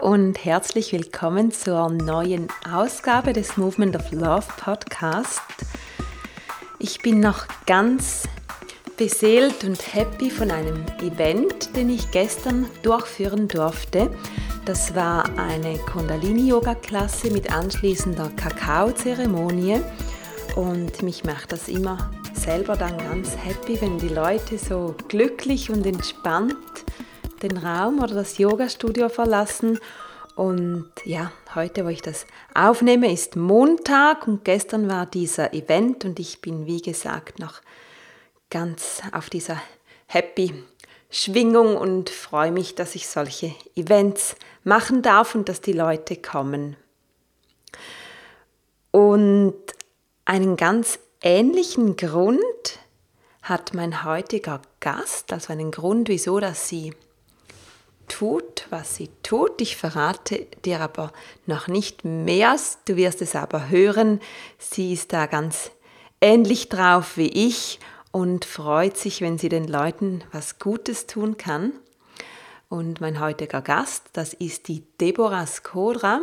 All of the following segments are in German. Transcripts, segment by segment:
Und herzlich willkommen zur neuen Ausgabe des Movement of Love Podcast. Ich bin noch ganz beseelt und happy von einem Event, den ich gestern durchführen durfte. Das war eine Kundalini-Yoga-Klasse mit anschließender Kakao-Zeremonie und mich macht das immer selber dann ganz happy, wenn die Leute so glücklich und entspannt den Raum oder das Yoga-Studio verlassen. Und ja, heute, wo ich das aufnehme, ist Montag und gestern war dieser Event und ich bin, wie gesagt, noch ganz auf dieser happy Schwingung und freue mich, dass ich solche Events machen darf und dass die Leute kommen. Und einen ganz ähnlichen Grund hat mein heutiger Gast, also einen Grund, wieso dass sie tut, was sie tut. Ich verrate dir aber noch nicht mehr, du wirst es aber hören. Sie ist da ganz ähnlich drauf wie ich und freut sich, wenn sie den Leuten was Gutes tun kann. Und mein heutiger Gast, das ist die Deborah Skodra,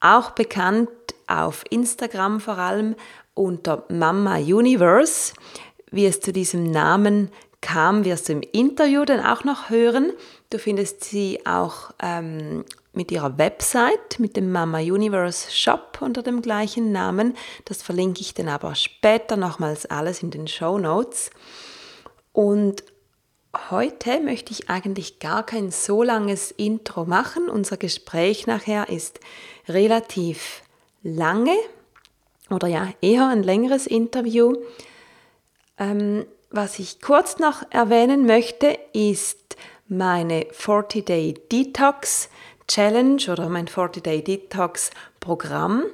auch bekannt auf Instagram vor allem unter Mama Universe. Wie es zu diesem Namen kam, wirst du im Interview dann auch noch hören. Du findest sie auch ähm, mit ihrer Website, mit dem Mama Universe Shop unter dem gleichen Namen. Das verlinke ich dann aber später nochmals alles in den Show Notes. Und heute möchte ich eigentlich gar kein so langes Intro machen. Unser Gespräch nachher ist relativ lange oder ja, eher ein längeres Interview. Ähm, was ich kurz noch erwähnen möchte, ist meine 40-Day Detox Challenge oder mein 40-Day Detox Programm,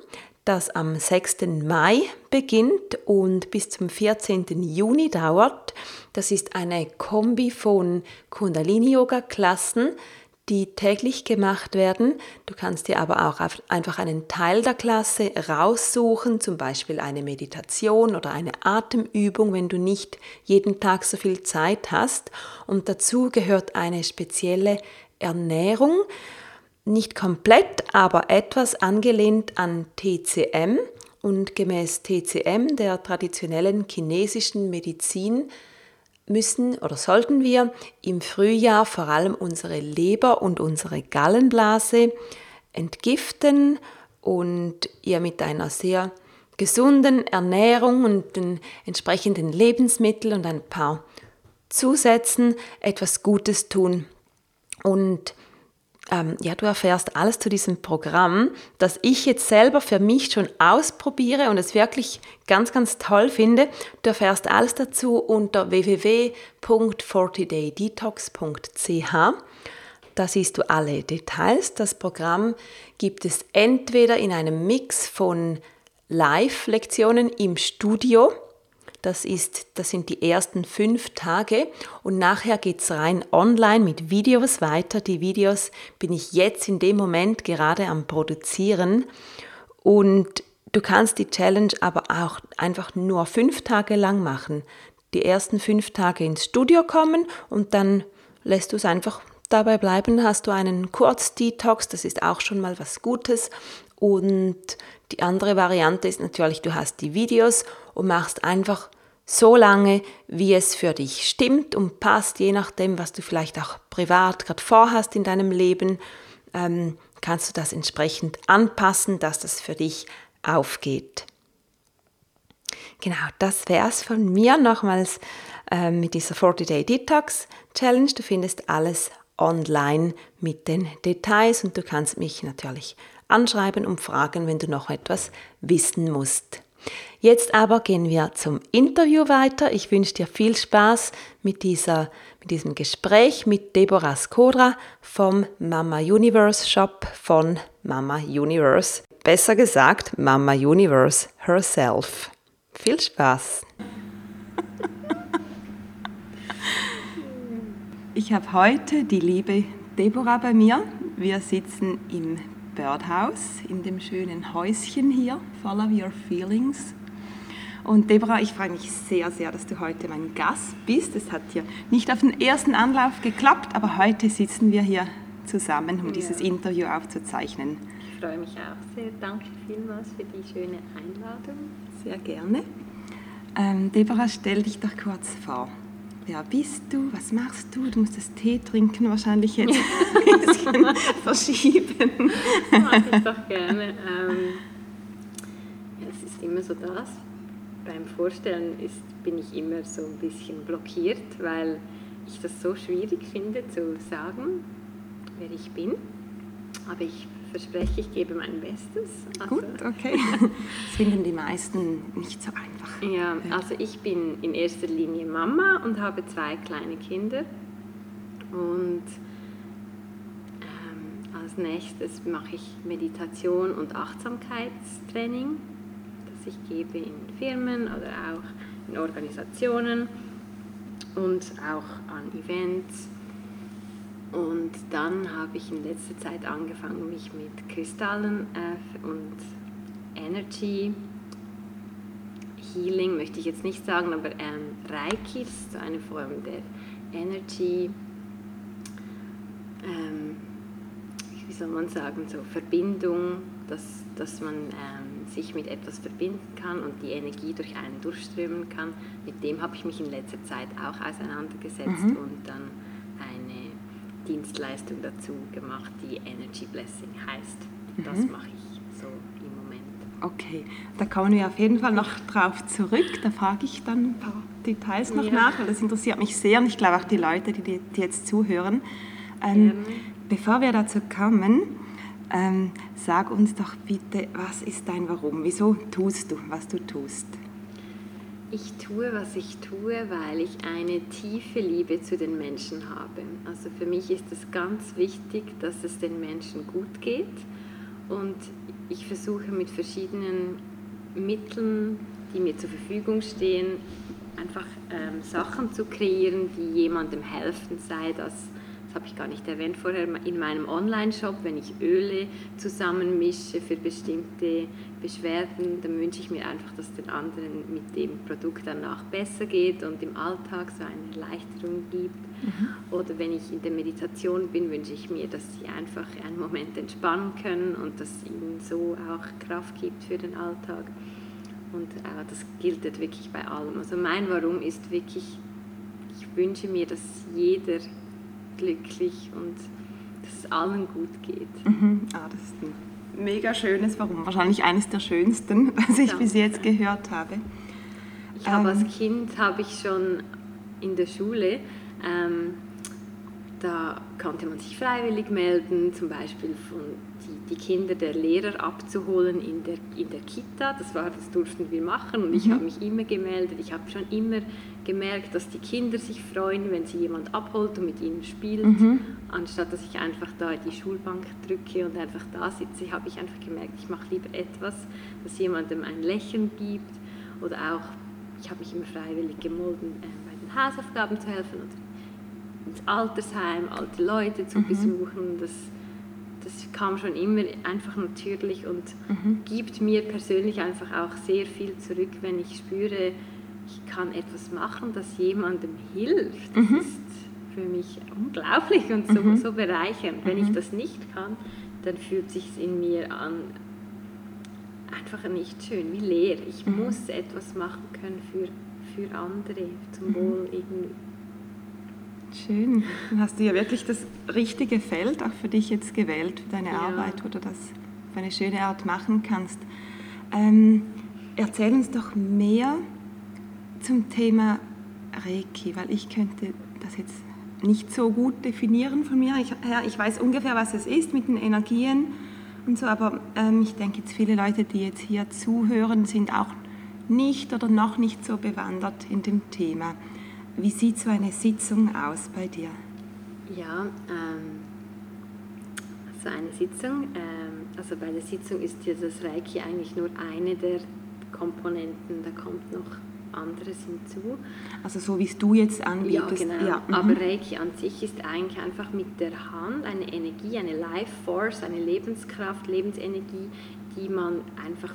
das am 6. Mai beginnt und bis zum 14. Juni dauert. Das ist eine Kombi von Kundalini-Yoga-Klassen, die täglich gemacht werden. Du kannst dir aber auch einfach einen Teil der Klasse raussuchen, zum Beispiel eine Meditation oder eine Atemübung, wenn du nicht jeden Tag so viel Zeit hast. Und dazu gehört eine spezielle Ernährung, nicht komplett, aber etwas angelehnt an TCM. Und gemäß TCM, der traditionellen chinesischen Medizin, müssen oder sollten wir im Frühjahr vor allem unsere Leber und unsere Gallenblase entgiften und ihr mit einer sehr gesunden Ernährung und den entsprechenden Lebensmitteln und ein paar Zusätzen etwas Gutes tun. Und ähm, ja, du erfährst alles zu diesem Programm, das ich jetzt selber für mich schon ausprobiere und es wirklich ganz, ganz toll finde. Du erfährst alles dazu unter www.40daydetox.ch. Da siehst du alle Details. Das Programm gibt es entweder in einem Mix von Live-Lektionen im Studio, das, ist, das sind die ersten fünf Tage und nachher geht es rein online mit Videos weiter. Die Videos bin ich jetzt in dem Moment gerade am Produzieren und du kannst die Challenge aber auch einfach nur fünf Tage lang machen. Die ersten fünf Tage ins Studio kommen und dann lässt du es einfach dabei bleiben. Hast du einen Kurz-Detox, das ist auch schon mal was Gutes. Und die andere Variante ist natürlich, du hast die Videos und machst einfach so lange, wie es für dich stimmt und passt, je nachdem, was du vielleicht auch privat gerade vorhast in deinem Leben, ähm, kannst du das entsprechend anpassen, dass das für dich aufgeht. Genau, das wäre es von mir nochmals äh, mit dieser 40-Day Detox Challenge. Du findest alles online mit den Details und du kannst mich natürlich anschreiben und fragen, wenn du noch etwas wissen musst. Jetzt aber gehen wir zum Interview weiter. Ich wünsche dir viel Spaß mit, dieser, mit diesem Gespräch mit Deborah Skodra vom Mama Universe Shop von Mama Universe. Besser gesagt, Mama Universe herself. Viel Spaß! Ich habe heute die liebe Deborah bei mir. Wir sitzen im Birdhouse, in dem schönen Häuschen hier, Follow Your Feelings. Und Deborah, ich freue mich sehr, sehr, dass du heute mein Gast bist. Es hat hier nicht auf den ersten Anlauf geklappt, aber heute sitzen wir hier zusammen, um ja. dieses Interview aufzuzeichnen. Ich freue mich auch sehr. Danke vielmals für die schöne Einladung. Sehr gerne. Ähm, Deborah, stell dich doch kurz vor. Wer bist du? Was machst du? Du musst das Tee trinken wahrscheinlich jetzt ein bisschen verschieben. Mache ich doch gerne. Ähm, ja, es ist immer so das. Beim Vorstellen ist, bin ich immer so ein bisschen blockiert, weil ich das so schwierig finde zu sagen, wer ich bin. Aber ich verspreche, ich gebe mein Bestes. Also Gut, okay. Das finden die meisten nicht so einfach. Ja, also ich bin in erster Linie Mama und habe zwei kleine Kinder. Und ähm, als nächstes mache ich Meditation und Achtsamkeitstraining, das ich gebe in Firmen oder auch in Organisationen und auch an Events und dann habe ich in letzter Zeit angefangen, mich mit Kristallen äh, und Energy Healing, möchte ich jetzt nicht sagen, aber ähm, Reiki ist so eine Form der Energy, ähm, wie soll man sagen, so Verbindung, dass, dass man ähm, sich mit etwas verbinden kann und die Energie durch einen durchströmen kann. Mit dem habe ich mich in letzter Zeit auch auseinandergesetzt mhm. und dann Dienstleistung dazu gemacht, die Energy Blessing heißt. Das mhm. mache ich so im Moment. Okay, da kommen wir auf jeden Fall noch drauf zurück. Da frage ich dann ein paar Details noch ja. nach, weil das interessiert mich sehr und ich glaube auch die Leute, die, die jetzt zuhören. Ähm, bevor wir dazu kommen, ähm, sag uns doch bitte, was ist dein Warum? Wieso tust du, was du tust? Ich tue, was ich tue, weil ich eine tiefe Liebe zu den Menschen habe. Also für mich ist es ganz wichtig, dass es den Menschen gut geht und ich versuche mit verschiedenen Mitteln, die mir zur Verfügung stehen, einfach ähm, Sachen zu kreieren, die jemandem helfen, sei das das habe ich gar nicht erwähnt vorher, in meinem Online-Shop, wenn ich Öle zusammenmische für bestimmte Beschwerden, dann wünsche ich mir einfach, dass den anderen mit dem Produkt danach besser geht und im Alltag so eine Erleichterung gibt. Mhm. Oder wenn ich in der Meditation bin, wünsche ich mir, dass sie einfach einen Moment entspannen können und dass es ihnen so auch Kraft gibt für den Alltag. Und äh, das gilt wirklich bei allem. Also mein Warum ist wirklich, ich wünsche mir, dass jeder glücklich und dass es allen gut geht. Mhm. Ah, das ist ein mega schönes Warum. Wahrscheinlich eines der schönsten, was ich Danke. bis jetzt gehört habe. Ich habe ähm, als Kind habe ich schon in der Schule ähm, da konnte man sich freiwillig melden, zum Beispiel von die, die Kinder der Lehrer abzuholen in der, in der Kita. Das, war, das durften wir machen und ich mhm. habe mich immer gemeldet. Ich habe schon immer gemerkt, dass die Kinder sich freuen, wenn sie jemand abholt und mit ihnen spielt, mhm. anstatt dass ich einfach da die Schulbank drücke und einfach da sitze, habe ich einfach gemerkt, ich mache lieber etwas, das jemandem ein Lächeln gibt oder auch, ich habe mich immer freiwillig gemolden, äh, bei den Hausaufgaben zu helfen oder ins Altersheim, alte Leute zu mhm. besuchen. Das, das kam schon immer einfach natürlich und mhm. gibt mir persönlich einfach auch sehr viel zurück, wenn ich spüre, ich kann etwas machen, das jemandem hilft. Das mhm. ist für mich unglaublich und so, mhm. so bereichernd. Wenn ich mhm. das nicht kann, dann fühlt sich in mir an einfach nicht schön, wie leer. Ich mhm. muss etwas machen können für, für andere, zum Wohl irgendwie Schön. Dann hast du ja wirklich das richtige Feld auch für dich jetzt gewählt, für deine ja. Arbeit, wo du das auf eine schöne Art machen kannst. Ähm, erzähl uns doch mehr zum Thema Reiki, weil ich könnte das jetzt nicht so gut definieren von mir. Ich, ja, ich weiß ungefähr, was es ist mit den Energien und so, aber ähm, ich denke jetzt viele Leute, die jetzt hier zuhören, sind auch nicht oder noch nicht so bewandert in dem Thema. Wie sieht so eine Sitzung aus bei dir? Ja, ähm, so eine Sitzung, ähm, also bei der Sitzung ist ja das Reiki eigentlich nur eine der Komponenten, da kommt noch anderes hinzu. Also so wie es du jetzt anbietest. Ja, genau. Ja. Mhm. Aber Reiki an sich ist eigentlich einfach mit der Hand eine Energie, eine Life Force, eine Lebenskraft, Lebensenergie, die man einfach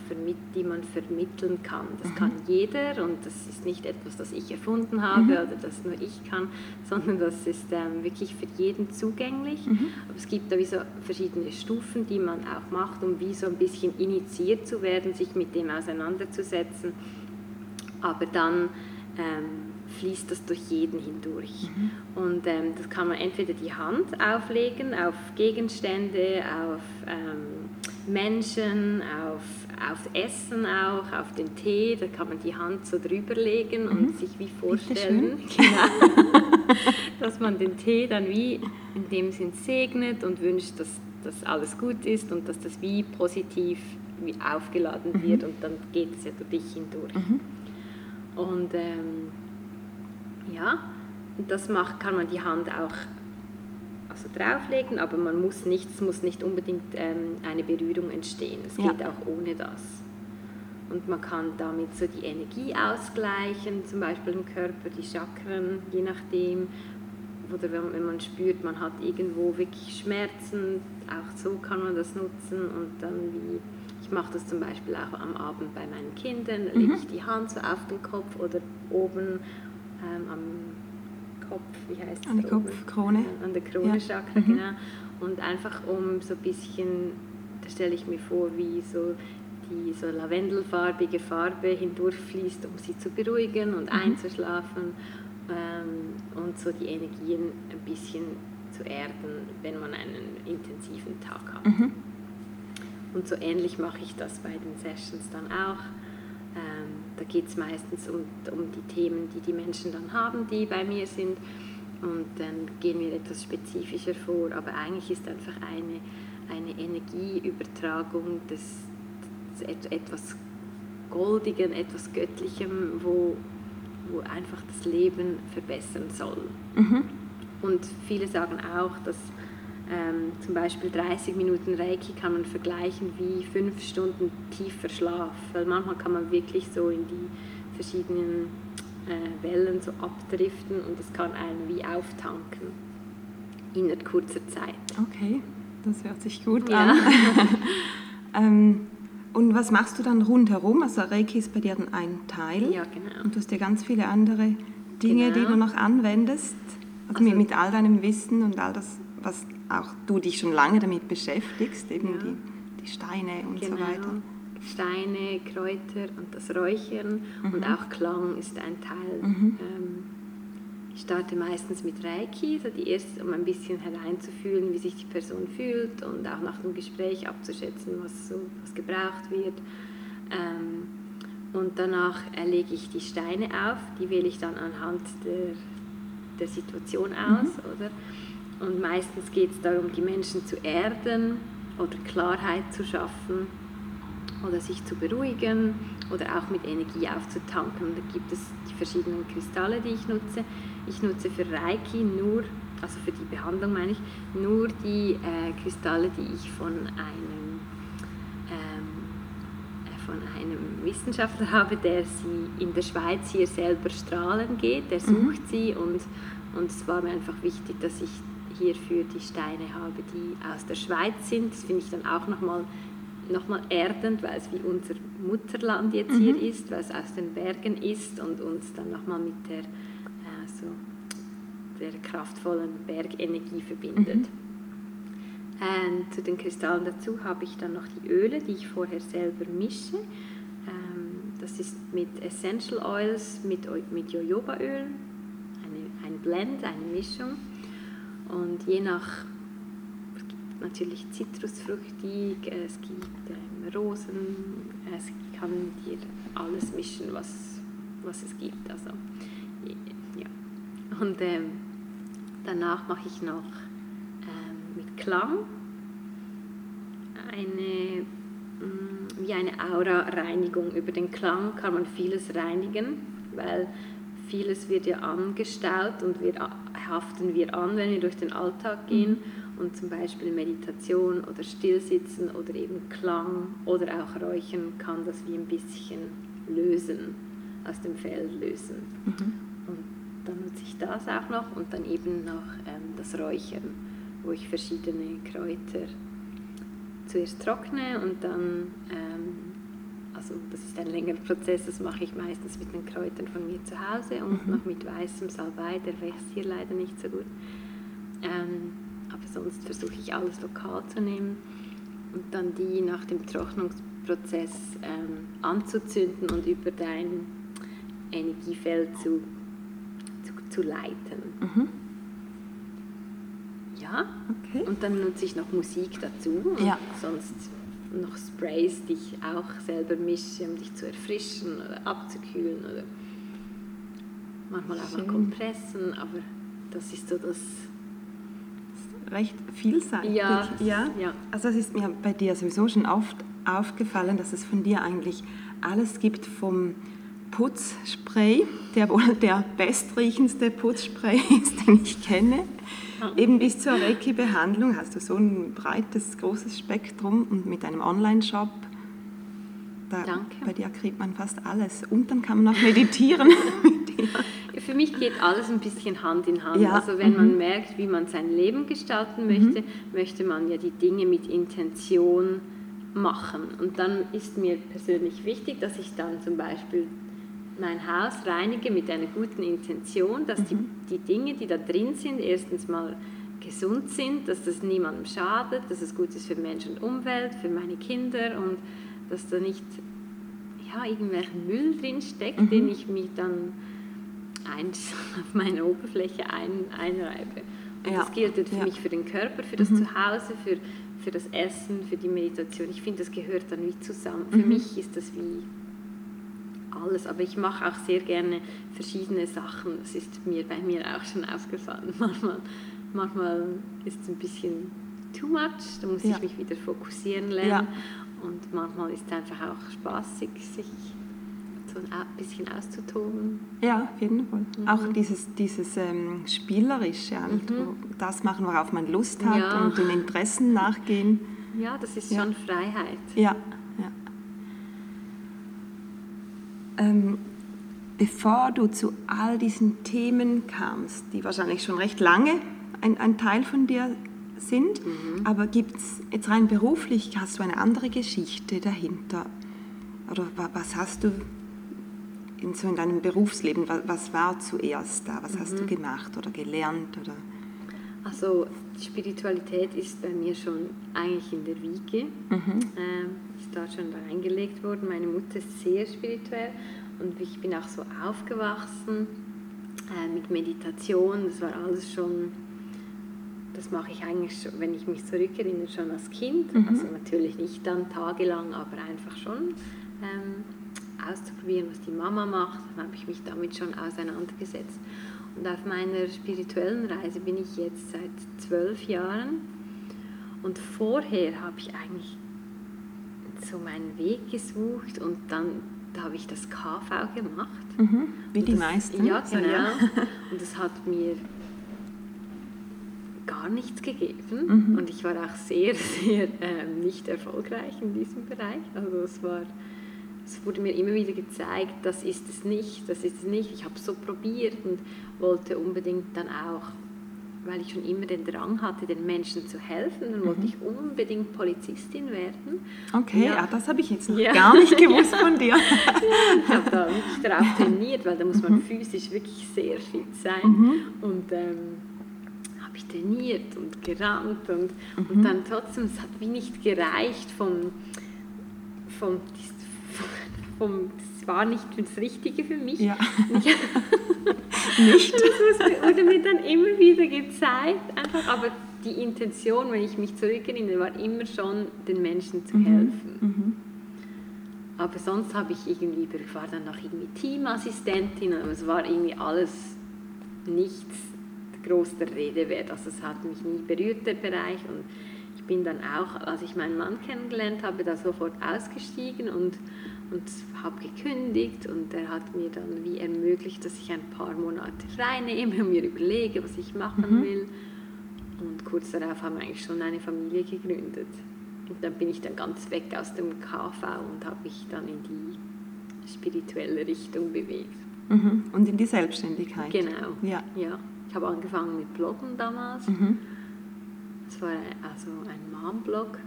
die man vermitteln kann. Das mhm. kann jeder und das ist nicht etwas, das ich erfunden habe mhm. oder das nur ich kann, sondern das ist ähm, wirklich für jeden zugänglich. Mhm. Aber es gibt da wie so verschiedene Stufen, die man auch macht, um wie so ein bisschen initiiert zu werden, sich mit dem auseinanderzusetzen. Aber dann ähm, fließt das durch jeden hindurch. Mhm. Und ähm, das kann man entweder die Hand auflegen auf Gegenstände, auf ähm, Menschen, auf, auf Essen auch, auf den Tee. Da kann man die Hand so drüber legen mhm. und sich wie vorstellen, genau, dass man den Tee dann wie in dem Sinn segnet und wünscht, dass, dass alles gut ist und dass das wie positiv wie aufgeladen mhm. wird und dann geht es ja durch dich hindurch. Mhm. Und ähm, ja, das macht, kann man die Hand auch also drauflegen, aber man muss nicht, es muss nicht unbedingt ähm, eine Berührung entstehen. Es geht ja. auch ohne das. Und man kann damit so die Energie ausgleichen, zum Beispiel im Körper, die Chakren, je nachdem. Oder wenn man spürt, man hat irgendwo wirklich Schmerzen, auch so kann man das nutzen und dann wie ich mache das zum Beispiel auch am Abend bei meinen Kindern, mhm. lege ich die Hand so auf den Kopf oder oben ähm, am Kopf, wie heißt es? An der Kopfkrone. An der Kronenchakra, ja. mhm. genau. Und einfach um so ein bisschen, da stelle ich mir vor, wie so die so lavendelfarbige Farbe hindurchfließt, um sie zu beruhigen und mhm. einzuschlafen ähm, und so die Energien ein bisschen zu erden, wenn man einen intensiven Tag hat. Mhm. Und so ähnlich mache ich das bei den Sessions dann auch. Ähm, da geht es meistens um, um die Themen, die die Menschen dann haben, die bei mir sind. Und dann gehen wir etwas spezifischer vor. Aber eigentlich ist einfach eine, eine Energieübertragung des, des etwas Goldigen, etwas Göttlichem, wo, wo einfach das Leben verbessern soll. Mhm. Und viele sagen auch, dass ähm, zum Beispiel 30 Minuten Reiki kann man vergleichen wie fünf Stunden tiefer Schlaf, weil manchmal kann man wirklich so in die verschiedenen äh, Wellen so abdriften und es kann einen wie auftanken in kurzer Zeit. Okay, das hört sich gut ja. an. ähm, und was machst du dann rundherum? Also Reiki ist bei dir dann ein Teil. Ja, genau. Und du hast ja ganz viele andere Dinge, genau. die du noch anwendest. Also, also mit, mit all deinem Wissen und all das, was auch du dich schon lange damit beschäftigst, eben ja. die, die Steine und genau. so weiter. Steine, Kräuter und das Räuchern mhm. und auch Klang ist ein Teil. Mhm. Ähm, ich starte meistens mit Reiki, so die erste, um ein bisschen hereinzufühlen, wie sich die Person fühlt und auch nach dem Gespräch abzuschätzen, was, so, was gebraucht wird. Ähm, und danach lege ich die Steine auf, die wähle ich dann anhand der, der Situation aus, mhm. oder? Und meistens geht es darum, die Menschen zu erden oder Klarheit zu schaffen oder sich zu beruhigen oder auch mit Energie aufzutanken. Und da gibt es die verschiedenen Kristalle, die ich nutze. Ich nutze für Reiki nur, also für die Behandlung meine ich, nur die äh, Kristalle, die ich von einem, ähm, äh, von einem Wissenschaftler habe, der sie in der Schweiz hier selber strahlen geht. Der mhm. sucht mhm. sie und, und es war mir einfach wichtig, dass ich hierfür die Steine habe, die aus der Schweiz sind. Das finde ich dann auch nochmal noch mal erdend, weil es wie unser Mutterland jetzt mhm. hier ist, weil es aus den Bergen ist und uns dann nochmal mit der, äh, so, der kraftvollen Bergenergie verbindet. Mhm. Und zu den Kristallen dazu habe ich dann noch die Öle, die ich vorher selber mische. Ähm, das ist mit Essential Oils, mit, mit Jojobaöl, eine, ein Blend, eine Mischung. Und je nach, es gibt natürlich zitrusfruchtig, es gibt ähm, Rosen, es kann dir alles mischen, was, was es gibt. Also, ja. Und ähm, danach mache ich noch ähm, mit Klang eine, mh, mm, wie eine Aura-Reinigung. Über den Klang kann man vieles reinigen, weil vieles wird ja angestaut und wir haften wir an, wenn wir durch den Alltag gehen mhm. und zum Beispiel Meditation oder Stillsitzen oder eben Klang oder auch Räuchern kann das wie ein bisschen lösen, aus dem Feld lösen. Mhm. Und dann nutze ich das auch noch und dann eben noch ähm, das Räuchern, wo ich verschiedene Kräuter zuerst trockne und dann, ähm, also das ist ein längerer Prozess, das mache ich meistens mit den Kräutern von mir zu Hause und mhm. noch mit weißem Salbei, der wächst hier leider nicht so gut. Ähm, aber sonst versuche ich alles lokal zu nehmen und dann die nach dem Trocknungsprozess ähm, anzuzünden und über dein Energiefeld zu, zu, zu leiten. Mhm. Ja, okay. und dann nutze ich noch Musik dazu ja. sonst noch Sprays, die ich auch selber mische, um dich zu erfrischen oder abzukühlen oder manchmal auch noch Kompressen, aber das ist so das recht vielseitig. Ja, ja. ja. Also es ist mir bei dir sowieso schon oft aufgefallen, dass es von dir eigentlich alles gibt vom Putzspray, der wohl der bestriechendste Putzspray ist, den ich kenne. Eben bis zur Reiki-Behandlung hast du so ein breites, großes Spektrum und mit einem Online-Shop. Danke. Bei dir kriegt man fast alles. Und dann kann man auch meditieren mit dir. Für mich geht alles ein bisschen Hand in Hand. Ja. Also wenn mhm. man merkt, wie man sein Leben gestalten möchte, mhm. möchte man ja die Dinge mit Intention machen. Und dann ist mir persönlich wichtig, dass ich dann zum Beispiel mein Haus reinige mit einer guten Intention, dass die, mhm. die Dinge, die da drin sind, erstens mal gesund sind, dass das niemandem schadet, dass es gut ist für Mensch und Umwelt, für meine Kinder und dass da nicht ja, irgendwelchen Müll drin steckt, mhm. den ich mir dann ein, auf meine Oberfläche ein, einreibe. Und ja. das gilt für ja. mich für den Körper, für das mhm. Zuhause, für, für das Essen, für die Meditation. Ich finde, das gehört dann wie zusammen. Für mhm. mich ist das wie alles, aber ich mache auch sehr gerne verschiedene Sachen. Das ist mir bei mir auch schon aufgefallen. Manchmal, manchmal ist es ein bisschen too much, da muss ja. ich mich wieder fokussieren lernen. Ja. Und manchmal ist es einfach auch spaßig, sich so ein bisschen auszutoben. Ja, auf jeden Fall. Mhm. Auch dieses, dieses ähm, Spielerische, mhm. das machen, worauf man Lust hat ja. und den Interessen nachgehen. Ja, das ist schon Freiheit. Ja, ja. Ähm, bevor du zu all diesen Themen kamst, die wahrscheinlich schon recht lange ein, ein Teil von dir sind, mhm. aber gibt es jetzt rein beruflich, hast du eine andere Geschichte dahinter? Oder was hast du in, so in deinem Berufsleben, was, was war zuerst da? Was mhm. hast du mhm. gemacht oder gelernt? Oder? Also Spiritualität ist bei mir schon eigentlich in der Wiege. Mhm. Ähm, ist da schon reingelegt worden. Meine Mutter ist sehr spirituell und ich bin auch so aufgewachsen äh, mit Meditation. Das war alles schon, das mache ich eigentlich, schon, wenn ich mich zurückerinnere, schon als Kind. Mhm. Also natürlich nicht dann tagelang, aber einfach schon. Ähm, auszuprobieren, was die Mama macht. Dann habe ich mich damit schon auseinandergesetzt. Und auf meiner spirituellen Reise bin ich jetzt seit zwölf Jahren. Und vorher habe ich eigentlich so meinen Weg gesucht und dann da habe ich das KV gemacht. Mhm, wie die das, meisten. Ja, genau. Ja. Und das hat mir gar nichts gegeben. Mhm. Und ich war auch sehr, sehr äh, nicht erfolgreich in diesem Bereich. Also es war es wurde mir immer wieder gezeigt, das ist es nicht, das ist es nicht. Ich habe es so probiert und wollte unbedingt dann auch, weil ich schon immer den Drang hatte, den Menschen zu helfen, dann wollte mhm. ich unbedingt Polizistin werden. Okay, ja, ja das habe ich jetzt noch ja. gar nicht gewusst von dir. ich habe da wirklich darauf trainiert, weil da muss man mhm. physisch wirklich sehr fit sein. Mhm. Und ähm, habe ich trainiert und gerannt und, und mhm. dann trotzdem, es hat wie nicht gereicht vom, vom vom, das war nicht das Richtige für mich. Ja. nicht? Das wurde mir dann immer wieder gezeigt, einfach, aber die Intention, wenn ich mich zurückerinnere, war immer schon, den Menschen zu mhm. helfen. Mhm. Aber sonst habe ich irgendwie, ich war dann noch irgendwie Teamassistentin, aber es war irgendwie alles nichts groß der Rede wert. Also es hat mich nie berührt, der Bereich. Und ich bin dann auch, als ich meinen Mann kennengelernt habe, da sofort ausgestiegen und und habe gekündigt und er hat mir dann wie ermöglicht, dass ich ein paar Monate frei nehme und mir überlege, was ich machen mhm. will. Und kurz darauf haben wir eigentlich schon eine Familie gegründet. Und dann bin ich dann ganz weg aus dem KV und habe mich dann in die spirituelle Richtung bewegt. Mhm. Und in die Selbstständigkeit. Genau. Ja. ja. Ich habe angefangen mit Bloggen damals. Mhm. Das war also ein Mom-Blog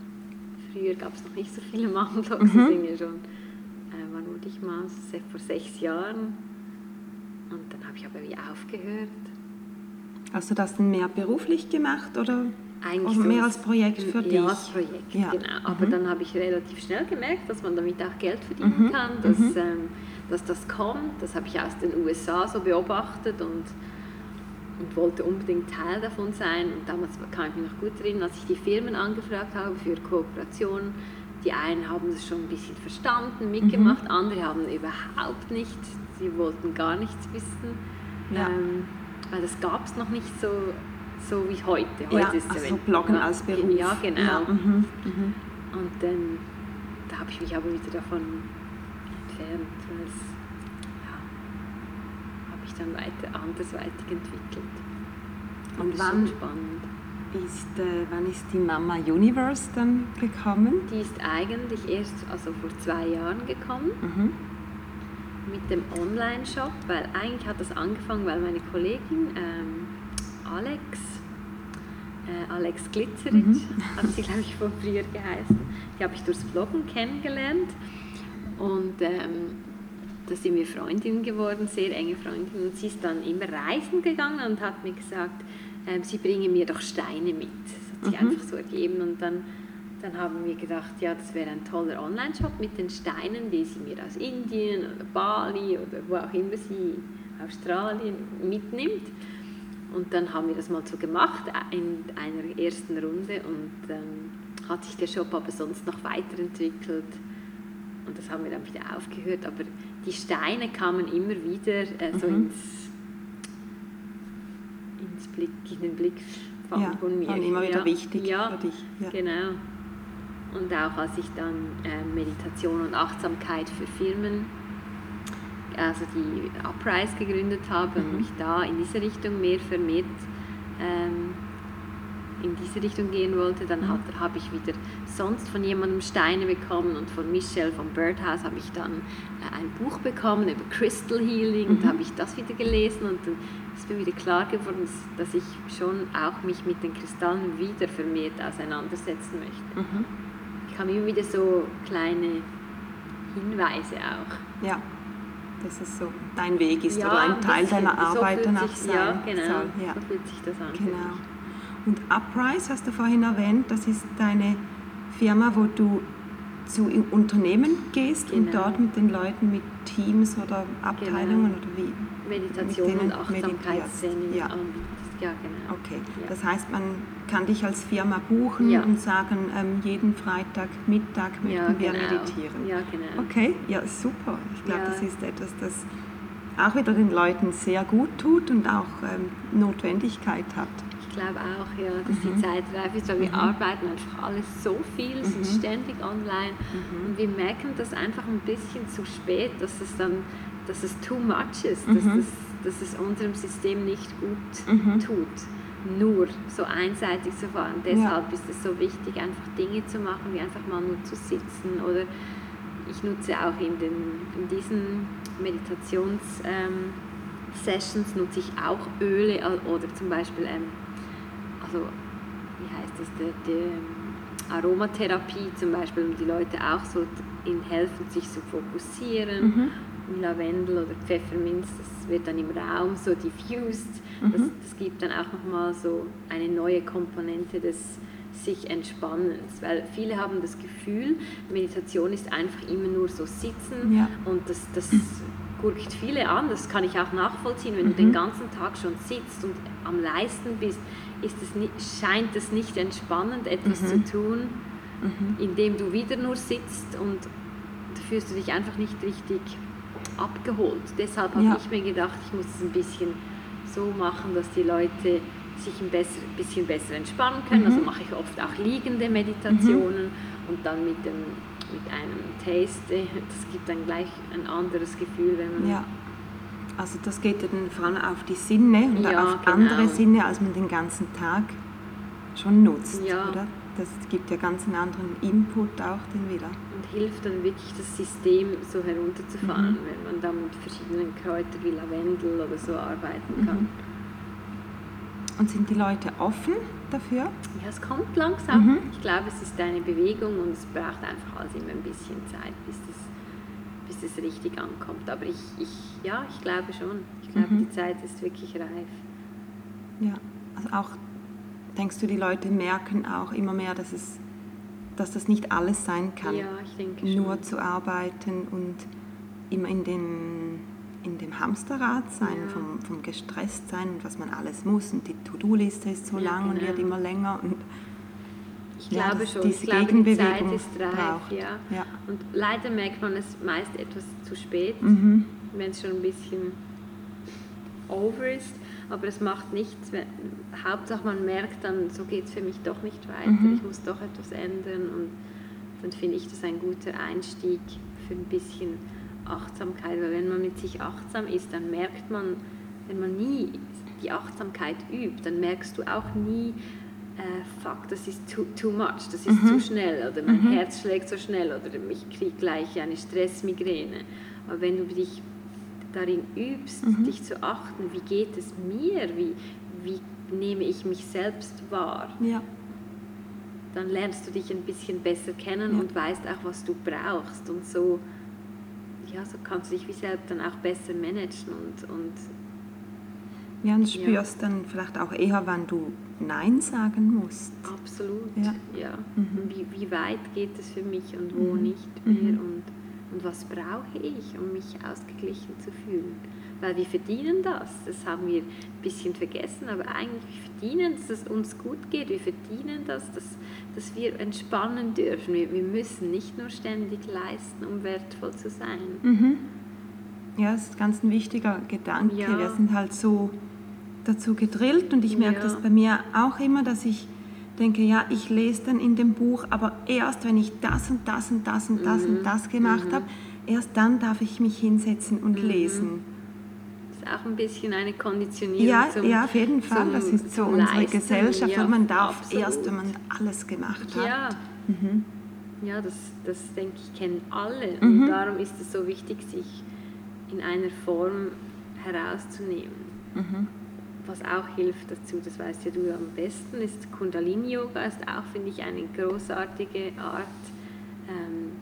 früher gab es noch nicht so viele Mom-Blogs, mhm. das sind ja schon, äh, wann wurde ich mal, vor sechs Jahren. Und dann habe ich aber wie aufgehört. Hast du das mehr beruflich gemacht oder eigentlich mehr so als Projekt für dich? Ja, als Projekt, ja. genau. Aber mhm. dann habe ich relativ schnell gemerkt, dass man damit auch Geld verdienen mhm. kann, dass, mhm. ähm, dass das kommt. Das habe ich aus den USA so beobachtet und, und wollte unbedingt Teil davon sein. Und damals kann ich mich noch gut erinnern, als ich die Firmen angefragt habe für Kooperationen. Die einen haben es schon ein bisschen verstanden, mitgemacht, mhm. andere haben überhaupt nicht, sie wollten gar nichts wissen. Ja. Ähm, weil das gab es noch nicht so so wie heute. heute ja, ist also Bloggen als Beruf. Ja, genau. Ja, mhm, mhm. Und dann da habe ich mich aber wieder davon entfernt, weil es ja, habe ich dann weiter andersweitig entwickelt. Und, Und wann spannend. Ist, äh, wann ist die Mama Universe dann gekommen? Die ist eigentlich erst also vor zwei Jahren gekommen. Mhm. Mit dem Online-Shop, weil eigentlich hat das angefangen, weil meine Kollegin ähm, Alex, äh, Alex Glitzeritsch, mhm. hat sie glaube ich von früher geheißen. Die habe ich durchs Bloggen kennengelernt und ähm, da sind wir Freundinnen geworden, sehr enge Freundinnen. Und sie ist dann immer reisen gegangen und hat mir gesagt, ähm, sie bringen mir doch Steine mit. Das hat sich mhm. einfach so ergeben und dann dann haben wir gedacht, ja, das wäre ein toller Online-Shop mit den Steinen, die sie mir aus Indien oder Bali oder wo auch immer sie Australien mitnimmt. Und dann haben wir das mal so gemacht in einer ersten Runde und ähm, hat sich der Shop aber sonst noch weiterentwickelt. Und das haben wir dann wieder aufgehört. Aber die Steine kamen immer wieder äh, so mhm. ins, ins Blick, in den Blick ja, von mir. Waren immer wieder ja, wichtig ja, für dich. Ja, genau. Und auch als ich dann äh, Meditation und Achtsamkeit für Firmen also die Uprise gegründet habe und mhm. mich da in diese Richtung mehr vermehrt ähm, in diese Richtung gehen wollte, dann mhm. habe ich wieder sonst von jemandem Steine bekommen und von Michelle vom Birdhouse habe ich dann äh, ein Buch bekommen über Crystal Healing mhm. und habe ich das wieder gelesen und dann ist mir wieder klar geworden, dass ich schon auch mich mit den Kristallen wieder vermehrt auseinandersetzen möchte. Mhm. Ich habe immer wieder so kleine Hinweise auch. Ja dass es so dein Weg ist ja, oder ein Teil deiner Arbeit danach sich, sein ja, genau, soll. Ja. So fühlt sich das an. Genau. Und Uprise hast du vorhin erwähnt, das ist deine Firma, wo du zu Unternehmen gehst genau. und dort mit den Leuten, mit Teams oder Abteilungen genau. oder wie? Meditation und Achtsamkeitsszenen ja. Ja, genau. Okay, ja. das heißt, man kann dich als Firma buchen ja. und sagen, ähm, jeden Freitag Mittag möchten wir genau. meditieren. Ja, genau. Okay, ja, super. Ich glaube, das ist etwas, das auch wieder den Leuten sehr gut tut und auch ähm, Notwendigkeit hat. Ich glaube auch, ja, dass mhm. die Zeit reif ist, weil wir mhm. arbeiten einfach alles so viel, mhm. sind ständig online mhm. und wir merken das einfach ein bisschen zu spät, dass es dann, dass es too much ist, dass mhm. das dass es unserem System nicht gut mhm. tut, nur so einseitig zu fahren. Deshalb ja. ist es so wichtig, einfach Dinge zu machen, wie einfach mal nur zu sitzen. Oder ich nutze auch in, den, in diesen Meditations- ähm, Sessions nutze ich auch Öle oder zum Beispiel, ähm, also wie heißt das, die, die Aromatherapie zum Beispiel, um die Leute auch so ihnen helfen, sich zu fokussieren mhm. Lavendel oder Pfefferminz, das wird dann im Raum so diffused. Mhm. Das, das, gibt dann auch nochmal so eine neue Komponente des sich Entspannens, weil viele haben das Gefühl, Meditation ist einfach immer nur so sitzen ja. und das, das gurkt viele an, das kann ich auch nachvollziehen, wenn mhm. du den ganzen Tag schon sitzt und am Leisten bist, ist es nicht, scheint es nicht entspannend, etwas mhm. zu tun, mhm. indem du wieder nur sitzt und da fühlst du dich einfach nicht richtig abgeholt. Deshalb habe ja. ich mir gedacht, ich muss es ein bisschen so machen, dass die Leute sich ein bisschen besser entspannen können. Also mhm. Also mache ich oft auch liegende Meditationen mhm. und dann mit, dem, mit einem Taste. Das gibt dann gleich ein anderes Gefühl, wenn man. Ja. Also das geht ja dann vor allem auf die Sinne und ja, auf genau. andere Sinne, als man den ganzen Tag schon nutzt, ja. oder? Das gibt ja ganz einen anderen Input auch dann wieder hilft dann wirklich das System so herunterzufahren, mhm. wenn man da mit verschiedenen Kräutern wie Lavendel oder so arbeiten kann. Mhm. Und sind die Leute offen dafür? Ja, es kommt langsam. Mhm. Ich glaube, es ist eine Bewegung und es braucht einfach alles immer ein bisschen Zeit, bis es, bis es richtig ankommt. Aber ich, ich, ja, ich glaube schon. Ich glaube, mhm. die Zeit ist wirklich reif. Ja, also auch denkst du, die Leute merken auch immer mehr, dass es dass das nicht alles sein kann. Ja, ich denke schon. Nur zu arbeiten und immer in, den, in dem Hamsterrad sein, ja. vom, vom gestresst sein und was man alles muss. Und die To-Do-Liste ist so ja, lang genau. und wird immer länger. Und ich ja, glaube schon, ich glaube, die Zeit ist reif. Ja. ja. Und leider merkt man es meist etwas zu spät, mhm. wenn es schon ein bisschen over ist aber es macht nichts. Wenn, Hauptsache man merkt dann, so geht es für mich doch nicht weiter, mhm. ich muss doch etwas ändern und dann finde ich das ein guter Einstieg für ein bisschen Achtsamkeit, weil wenn man mit sich achtsam ist, dann merkt man, wenn man nie die Achtsamkeit übt, dann merkst du auch nie, äh, fuck, das ist too, too much, das ist mhm. zu schnell oder mein mhm. Herz schlägt so schnell oder ich kriege gleich eine Stressmigräne. Aber wenn du dich darin übst, mhm. dich zu achten, wie geht es mir, wie, wie nehme ich mich selbst wahr, ja. dann lernst du dich ein bisschen besser kennen ja. und weißt auch, was du brauchst. Und so, ja, so kannst du dich wie selbst dann auch besser managen und, und ja, und spürst ja. dann vielleicht auch eher, wann du Nein sagen musst. Absolut, ja. ja. Mhm. Wie, wie weit geht es für mich und wo mhm. nicht mehr. Mhm. Und und was brauche ich, um mich ausgeglichen zu fühlen? Weil wir verdienen das, das haben wir ein bisschen vergessen, aber eigentlich verdienen, dass es uns gut geht. Wir verdienen das, dass, dass wir entspannen dürfen. Wir, wir müssen nicht nur ständig leisten, um wertvoll zu sein. Mhm. Ja, das ist ganz ein wichtiger Gedanke. Ja. Wir sind halt so dazu gedrillt und ich merke ja. das bei mir auch immer, dass ich denke, ja, ich lese dann in dem Buch, aber erst wenn ich das und das und das und das mhm. und das gemacht mhm. habe, erst dann darf ich mich hinsetzen und mhm. lesen. Das ist auch ein bisschen eine Konditionierung. Ja, zum, ja auf jeden Fall. Das ist so unsere Leisten. Gesellschaft. Ja, man darf absolut. erst, wenn man alles gemacht hat. Ja, mhm. ja das, das denke ich, kennen alle. Und mhm. darum ist es so wichtig, sich in einer Form herauszunehmen. Was auch hilft dazu, das weißt ja du am besten, ist Kundalini-Yoga, ist auch, finde ich, eine großartige Art, ähm,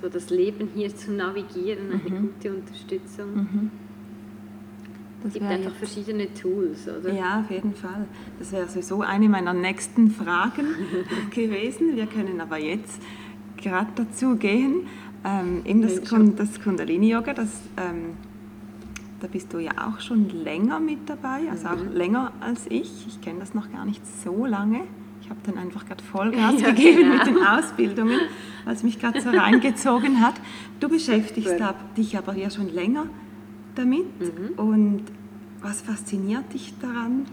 so das Leben hier zu navigieren, eine mhm. gute Unterstützung. Mhm. Es gibt einfach verschiedene Tools, oder? Ja, auf jeden Fall. Das wäre sowieso eine meiner nächsten Fragen gewesen. Wir können aber jetzt gerade dazu gehen. Ähm, eben das, das Kundalini-Yoga, das ähm, da bist du ja auch schon länger mit dabei, also auch mhm. länger als ich. Ich kenne das noch gar nicht so lange. Ich habe dann einfach gerade Vollgas ja, gegeben genau. mit den Ausbildungen, weil es mich gerade so reingezogen hat. Du beschäftigst dich aber ja schon länger damit. Mhm. Und was fasziniert dich daran?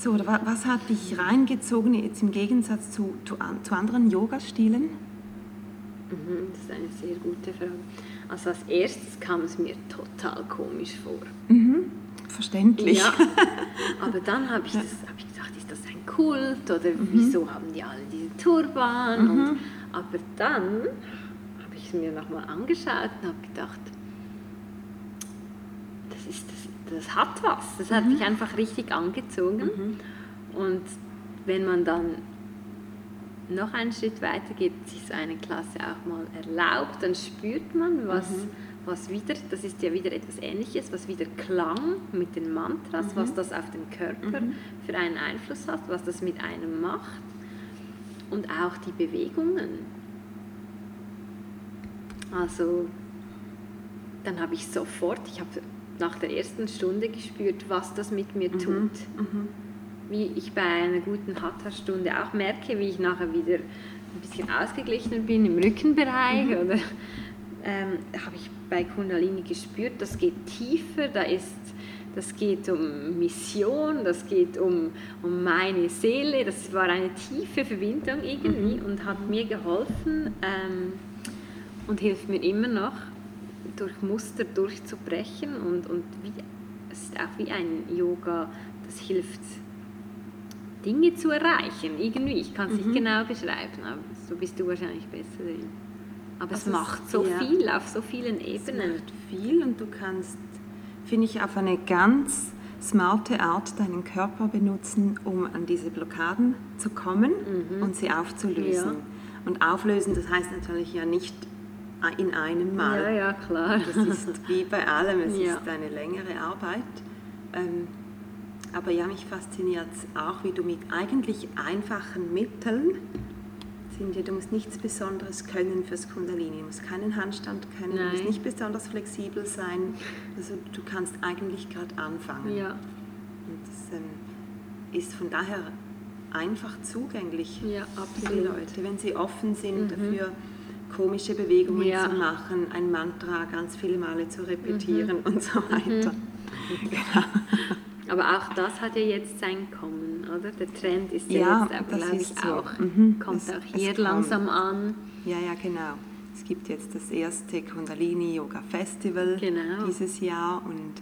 So, oder was hat dich reingezogen jetzt im Gegensatz zu, zu, zu anderen Yoga-Stilen? Mhm, das ist eine sehr gute Frage. Also als erstes kam es mir total komisch vor. Mhm. Verständlich. Ja, aber dann habe ich, hab ich gedacht, ist das ein Kult oder mhm. wieso haben die alle diesen Turban? Mhm. Und, aber dann habe ich es mir nochmal angeschaut und habe gedacht, das, ist, das, das hat was. Das hat mhm. mich einfach richtig angezogen. Mhm. Und wenn man dann noch einen Schritt weiter geht, sich so eine Klasse auch mal erlaubt, dann spürt man, was, mhm. was wieder, das ist ja wieder etwas Ähnliches, was wieder Klang mit den Mantras, mhm. was das auf den Körper mhm. für einen Einfluss hat, was das mit einem macht und auch die Bewegungen. Also dann habe ich sofort, ich habe nach der ersten Stunde gespürt, was das mit mir mhm. tut. Wie ich bei einer guten Hatha-Stunde auch merke, wie ich nachher wieder ein bisschen ausgeglichener bin im Rückenbereich mhm. oder ähm, habe ich bei Kundalini gespürt, das geht tiefer, da ist, das geht um Mission, das geht um, um meine Seele, das war eine tiefe Verbindung irgendwie mhm. und hat mir geholfen ähm, und hilft mir immer noch, durch Muster durchzubrechen und, und wie, es ist auch wie ein Yoga, das hilft Dinge zu erreichen. Irgendwie, ich kann es mhm. nicht genau beschreiben, aber so bist du wahrscheinlich besser drin. Aber also es macht so ja, viel auf so vielen Ebenen. Es macht viel und du kannst, finde ich, auf eine ganz smarte Art deinen Körper benutzen, um an diese Blockaden zu kommen mhm. und sie aufzulösen. Ja. Und auflösen, das heißt natürlich ja nicht in einem Mal. Ja, ja, klar. Das ist wie bei allem, es ist eine längere Arbeit. Ähm, aber ja, mich fasziniert auch, wie du mit eigentlich einfachen Mitteln sind ja, du musst nichts Besonderes können fürs Kundalini. Du musst keinen Handstand können, Nein. du musst nicht besonders flexibel sein. Also du kannst eigentlich gerade anfangen. Ja. Und das ähm, ist von daher einfach zugänglich ja, für die Leute, wenn sie offen sind mhm. dafür, komische Bewegungen ja. zu machen, ein Mantra ganz viele Male zu repetieren mhm. und so weiter. Mhm. Genau. Aber auch das hat ja jetzt sein Kommen, oder? Der Trend ist ja, ja jetzt, glaube ich, so. auch, mhm. kommt es, auch hier langsam an. Ja, ja, genau. Es gibt jetzt das erste Kundalini Yoga Festival genau. dieses Jahr und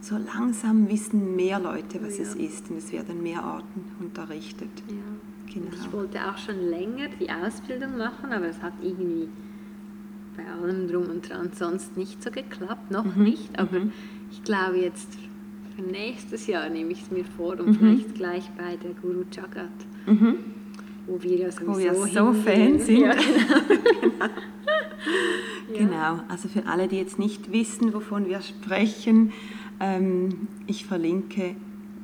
so langsam wissen mehr Leute, was ja. es ist und es werden mehr Orten unterrichtet. Ja. Genau. ich wollte auch schon länger die Ausbildung machen, aber es hat irgendwie bei allem drum und dran sonst nicht so geklappt, noch mhm. nicht, aber mhm. ich glaube jetzt für nächstes Jahr nehme ich es mir vor und mhm. vielleicht gleich bei der Guru Jagat, mhm. wo wir ja sowieso wo wir so Fans sind. Ja, genau. genau. also für alle, die jetzt nicht wissen, wovon wir sprechen, ähm, ich verlinke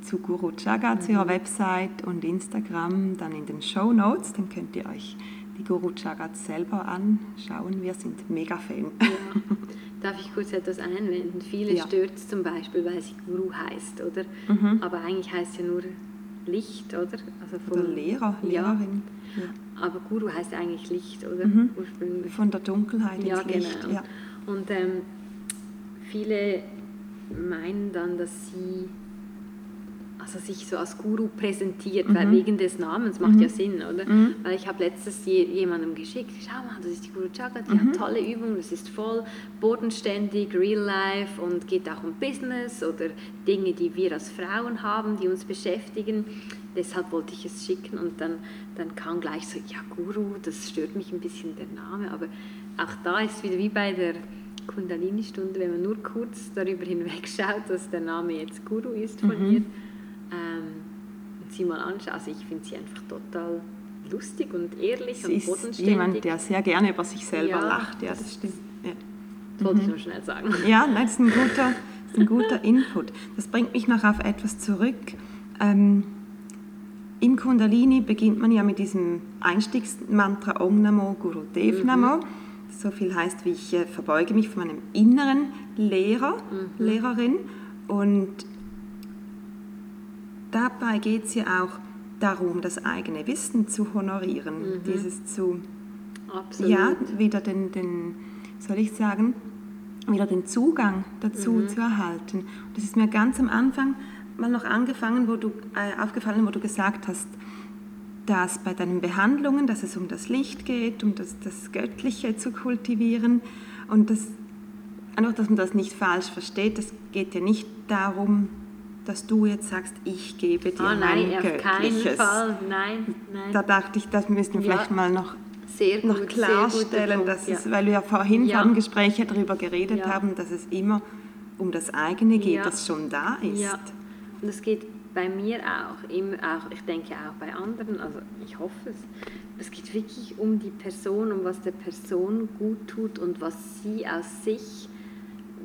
zu Guru Jagat, mhm. zu ihrer Website und Instagram, dann in den Show Notes, dann könnt ihr euch die Guru Jagat selber anschauen. Wir sind mega Fan. Ja. Darf ich kurz etwas einwenden? Viele ja. stört es zum Beispiel, weil sie Guru heißt, oder? Mhm. Aber eigentlich heißt sie ja nur Licht, oder? Also vom, oder Lehrer, Lehrerin. Ja. ja. Aber Guru heißt eigentlich Licht, oder? Mhm. Ursprünglich. Von der Dunkelheit ja, ins Licht. Genau. Ja. Und ähm, viele meinen dann, dass sie also sich so als Guru präsentiert, mhm. weil wegen des Namens macht mhm. ja Sinn, oder? Mhm. Weil ich habe letztes je, jemandem geschickt, schau mal, das ist die Guru Jagat, die hat mhm. tolle Übungen, das ist voll bodenständig, real life und geht auch um Business oder Dinge, die wir als Frauen haben, die uns beschäftigen. Deshalb wollte ich es schicken und dann, dann kam gleich so, ja Guru, das stört mich ein bisschen der Name, aber auch da ist wieder wie bei der Kundalini-Stunde, wenn man nur kurz darüber hinwegschaut, dass der Name jetzt Guru ist von mhm. mir, ähm, sie mal anschauen. Also ich finde sie einfach total lustig und ehrlich sie und bodenständig. Ist jemand, der sehr gerne über sich selber ja, lacht. Ja, das stimmt. Ja. Das wollte mhm. ich nur schnell sagen. Ja, nein, das ist ein guter, ist ein guter Input. Das bringt mich noch auf etwas zurück. Ähm, Im Kundalini beginnt man ja mit diesem Einstiegsmantra Om Namo Guru Dev. Namo. Mhm. So viel heißt, wie ich äh, verbeuge mich von meinem inneren Lehrer, mhm. Lehrerin. Und dabei geht es ja auch darum, das eigene Wissen zu honorieren, mhm. dieses zu, Absolut. ja, wieder den, den, soll ich sagen, wieder den Zugang dazu mhm. zu erhalten. Und das ist mir ganz am Anfang mal noch angefangen, wo du, äh, aufgefallen, wo du gesagt hast, dass bei deinen Behandlungen, dass es um das Licht geht, um das, das Göttliche zu kultivieren und das, einfach, dass man das nicht falsch versteht, es geht ja nicht darum, dass du jetzt sagst, ich gebe dir oh, nein, mein auf Göttliches. keinen Fall. Nein, nein. Da dachte ich, das müssen wir ja. vielleicht mal noch, sehr gut, noch klarstellen, dass ja. es, weil wir ja vorhin ja. vor Gespräch darüber geredet ja. haben, dass es immer um das eigene geht, das schon da ist. Ja, und es geht bei mir auch, immer auch, ich denke auch bei anderen, also ich hoffe es, es geht wirklich um die Person, um was der Person gut tut und was sie aus sich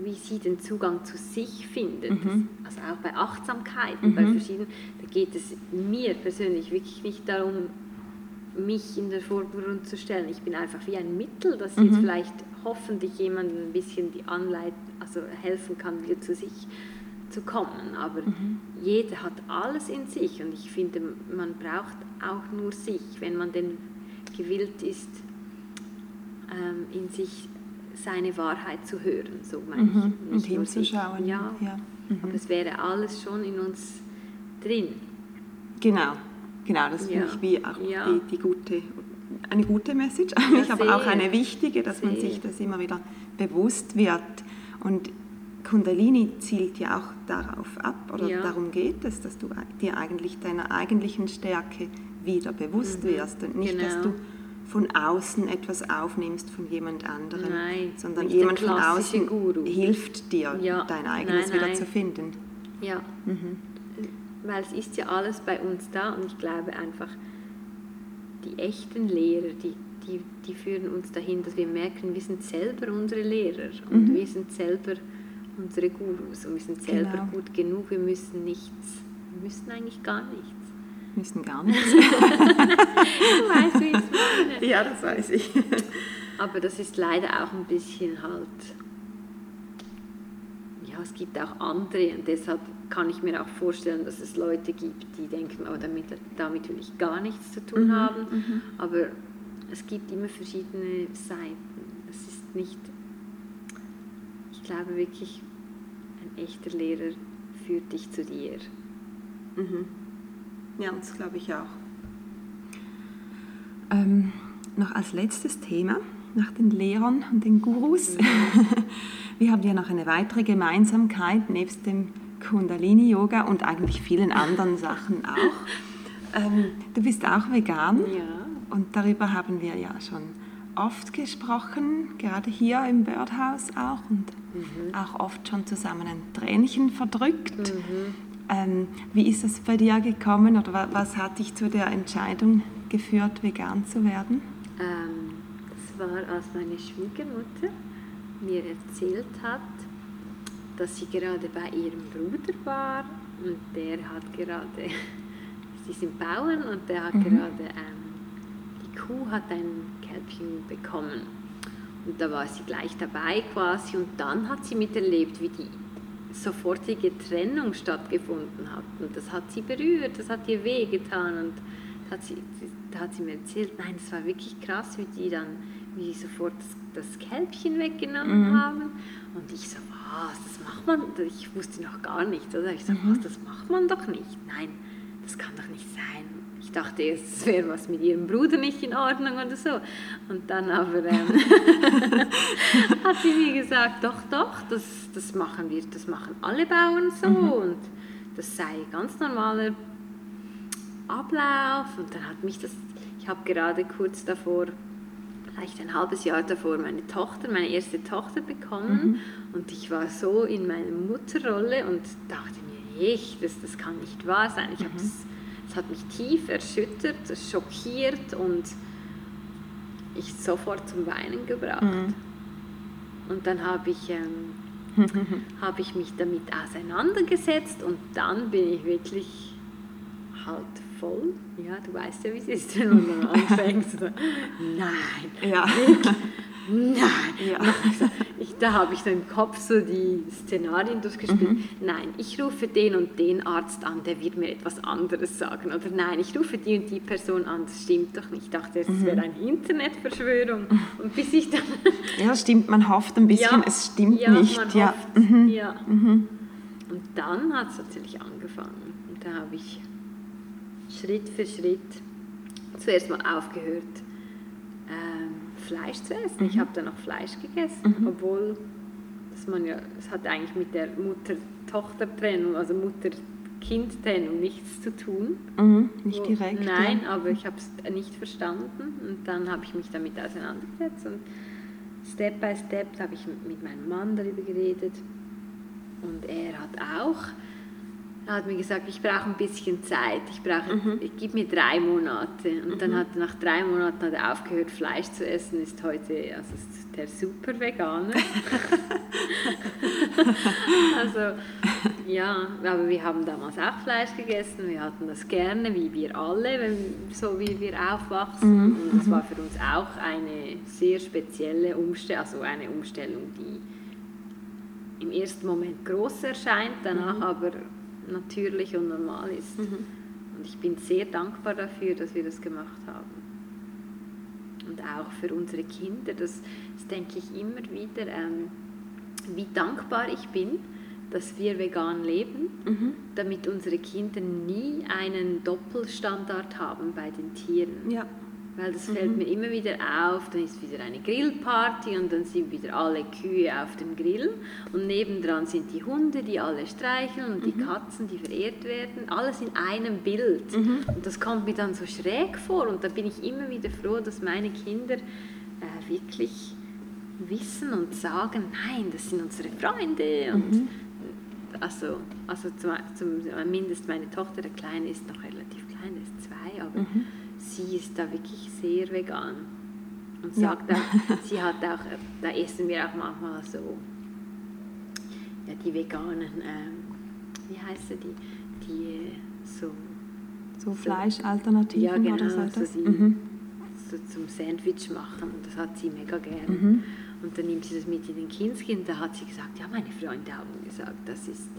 wie sie den Zugang zu sich findet. Mhm. Also auch bei Achtsamkeiten, mhm. bei verschiedenen, da geht es mir persönlich wirklich nicht darum, mich in den Vordergrund zu stellen. Ich bin einfach wie ein Mittel, das mhm. jetzt vielleicht hoffentlich jemandem ein bisschen die Anleit also helfen kann, wieder zu sich zu kommen. Aber mhm. jeder hat alles in sich und ich finde, man braucht auch nur sich, wenn man denn gewillt ist, ähm, in sich seine Wahrheit zu hören, so meine mhm. ich. und hinzuschauen. Ja, ja. Mhm. aber es wäre alles schon in uns drin. Genau, genau, das ja. finde ich wie auch ja. die, die, gute, eine gute Message eigentlich, ja, aber auch eine wichtige, dass sehr. man sich das immer wieder bewusst wird. Und Kundalini zielt ja auch darauf ab, oder darum geht es, dass du dir eigentlich deiner eigentlichen Stärke wieder bewusst mhm. wirst und nicht, genau. dass du von außen etwas aufnimmst von jemand anderem, nein, sondern jemand von außen Guru. hilft dir, ja. dein eigenes nein, wieder nein. zu finden. Ja, mhm. weil es ist ja alles bei uns da und ich glaube einfach, die echten Lehrer, die, die, die führen uns dahin, dass wir merken, wir sind selber unsere Lehrer und mhm. wir sind selber unsere Gurus und wir sind selber genau. gut genug, wir müssen nichts, wir müssen eigentlich gar nichts. Müssen gar nichts. wie ich meine. Ja, das weiß ich. Aber das ist leider auch ein bisschen halt, ja, es gibt auch andere und deshalb kann ich mir auch vorstellen, dass es Leute gibt, die denken, oh, damit, damit will ich gar nichts zu tun mhm, haben. Mhm. Aber es gibt immer verschiedene Seiten. Es ist nicht glaube wirklich, ein echter Lehrer führt dich zu dir. Mhm. Ja, das glaube ich auch. Ähm, noch als letztes Thema, nach den Lehrern und den Gurus. Mhm. Wir haben ja noch eine weitere Gemeinsamkeit nebst dem Kundalini-Yoga und eigentlich vielen anderen Sachen auch. Ähm, du bist auch vegan ja. und darüber haben wir ja schon oft gesprochen, gerade hier im Birdhouse auch und mhm. auch oft schon zusammen ein Tränchen verdrückt. Mhm. Ähm, wie ist es bei dir gekommen oder was hat dich zu der Entscheidung geführt, vegan zu werden? Ähm, das war, als meine Schwiegermutter mir erzählt hat, dass sie gerade bei ihrem Bruder war und der hat gerade, sie sind Bauern und der hat mhm. gerade, ähm, die Kuh hat ein Kälbchen bekommen. Und da war sie gleich dabei quasi und dann hat sie miterlebt, wie die sofortige Trennung stattgefunden hat. Und das hat sie berührt, das hat ihr wehgetan und hat sie, da hat sie mir erzählt, nein, das war wirklich krass, wie die dann, wie die sofort das, das Kälbchen weggenommen mhm. haben. Und ich so, was, das macht man, ich wusste noch gar nichts. Also ich so, mhm. was, das macht man doch nicht. Nein, das kann doch nicht sein. Ich dachte es wäre was mit ihrem Bruder nicht in Ordnung oder so. Und dann aber ähm, hat sie mir gesagt, doch, doch, das, das machen wir, das machen alle Bauern so mhm. und das sei ganz normaler Ablauf. Und dann hat mich das, ich habe gerade kurz davor, vielleicht ein halbes Jahr davor, meine Tochter, meine erste Tochter bekommen mhm. und ich war so in meiner Mutterrolle und dachte mir, ich, das, das kann nicht wahr sein. Ich mhm. habe es hat mich tief erschüttert, schockiert und ich sofort zum Weinen gebracht. Mhm. Und dann habe ich, ähm, hab ich mich damit auseinandergesetzt und dann bin ich wirklich halt voll. Ja, du weißt ja, wie es ist, wenn man dann anfängt. Nein, ja. Nein. Ja. Ich, da habe ich dann im Kopf so die Szenarien durchgespielt. Mhm. Nein, ich rufe den und den Arzt an, der wird mir etwas anderes sagen. Oder nein, ich rufe die und die Person an, das stimmt doch nicht. Ich dachte, es mhm. wäre eine Internetverschwörung. Und bis ich dann... ja, stimmt, man hofft ein bisschen, ja, es stimmt ja, nicht. Man ja, mhm. ja. Mhm. Und dann hat es natürlich angefangen. Und da habe ich Schritt für Schritt zuerst mal aufgehört, Fleisch zu essen. Mhm. Ich habe dann noch Fleisch gegessen, mhm. obwohl das man ja, es hat eigentlich mit der Mutter-Tochter-Trennung, also Mutter-Kind-Trennung nichts zu tun. Mhm. Nicht direkt. Nein, ja. aber ich habe es nicht verstanden und dann habe ich mich damit auseinandergesetzt und Step by Step habe ich mit meinem Mann darüber geredet und er hat auch er hat mir gesagt, ich brauche ein bisschen Zeit, ich brauche, mhm. ich gib mir drei Monate. Und mhm. dann hat nach drei Monaten hat er aufgehört, Fleisch zu essen, ist heute also ist der super Veganer. also ja, aber wir haben damals auch Fleisch gegessen, wir hatten das gerne, wie wir alle, wenn, so wie wir aufwachsen. Mhm. Und das war für uns auch eine sehr spezielle Umstellung, also eine Umstellung, die im ersten Moment groß erscheint, danach mhm. aber natürlich und normal ist. Mhm. Und ich bin sehr dankbar dafür, dass wir das gemacht haben. Und auch für unsere Kinder, das, das denke ich immer wieder, ähm, wie dankbar ich bin, dass wir vegan leben, mhm. damit unsere Kinder nie einen Doppelstandard haben bei den Tieren. Ja. Weil das fällt mhm. mir immer wieder auf, dann ist wieder eine Grillparty und dann sind wieder alle Kühe auf dem Grill und nebendran sind die Hunde, die alle streicheln und mhm. die Katzen, die verehrt werden, alles in einem Bild. Mhm. Und das kommt mir dann so schräg vor und da bin ich immer wieder froh, dass meine Kinder äh, wirklich wissen und sagen, nein, das sind unsere Freunde und mhm. also, also zum, zum, mindestens meine Tochter, der Kleine ist noch relativ klein, ist zwei, aber Mhm. Sie ist da wirklich sehr vegan. Und Ja. sagt auch, sie hat auch, da essen wir auch manchmal so, ja, die veganen, ähm, wie heißen die, die äh, so, So Fleischalternativen ja genau, oder so so, etwas? die, Mhm. so zum Sandwich machen und das hat sie mega gerne. Mhm. Und dann nimmt sie das mit in den Kinski und da hat sie gesagt, ja, meine Freunde haben gesagt, das ist,